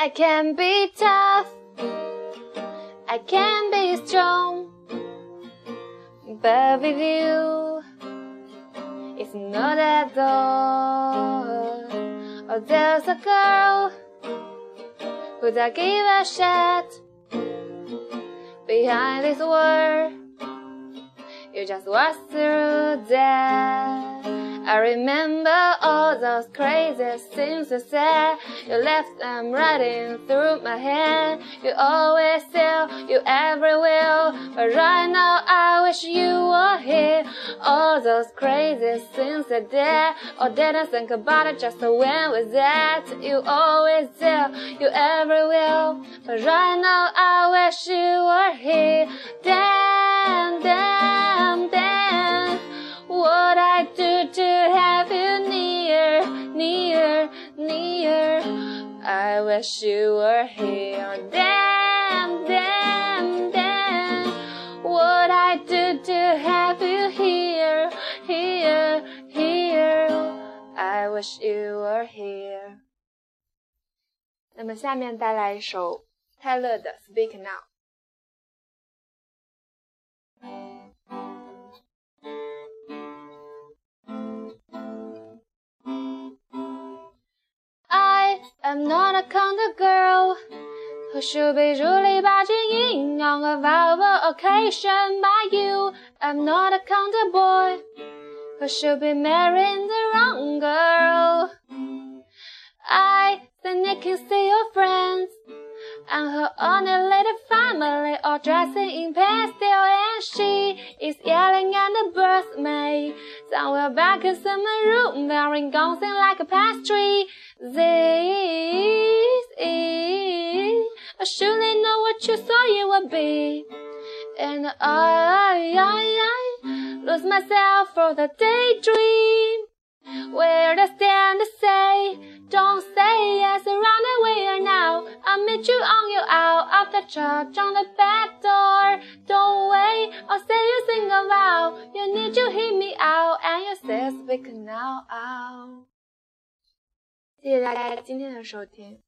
I can be tough, I can be strong, but with you, it's not at all. Oh, there's a girl who don't give a shit behind this world. You just walk through that. I remember all those crazy things you said. You left them running through my head. You always tell you ever will. But right now I wish you were here. All those crazy things I did. Or didn't think about it just when was that. You always tell you ever will. But right now I wish you were here. Damn, damn, damn. What I do to I wish you were here. Damn, damn, damn. What I do to have you here, here, here. I wish you were here. 那么下面带来一首泰勒的《Speak Now》。I am not a kind of girl who should be truly barging in on a valuable occasion by you. I'm not a of boy who should be marrying the wrong girl. I think you can see your friends and her only little family all dressing in pastel and she is yelling at the birthmaid somewhere back in some room wearing gowns like a pastry. thought you would be. And I, I, I lost myself for the daydream. Where I stand to say, don't say yes, run away now. I'll meet you on your out of the church on the back door. Don't wait, I'll say you sing aloud. You need to hear me out, and you say speak now out. 谢谢大家今天的收听。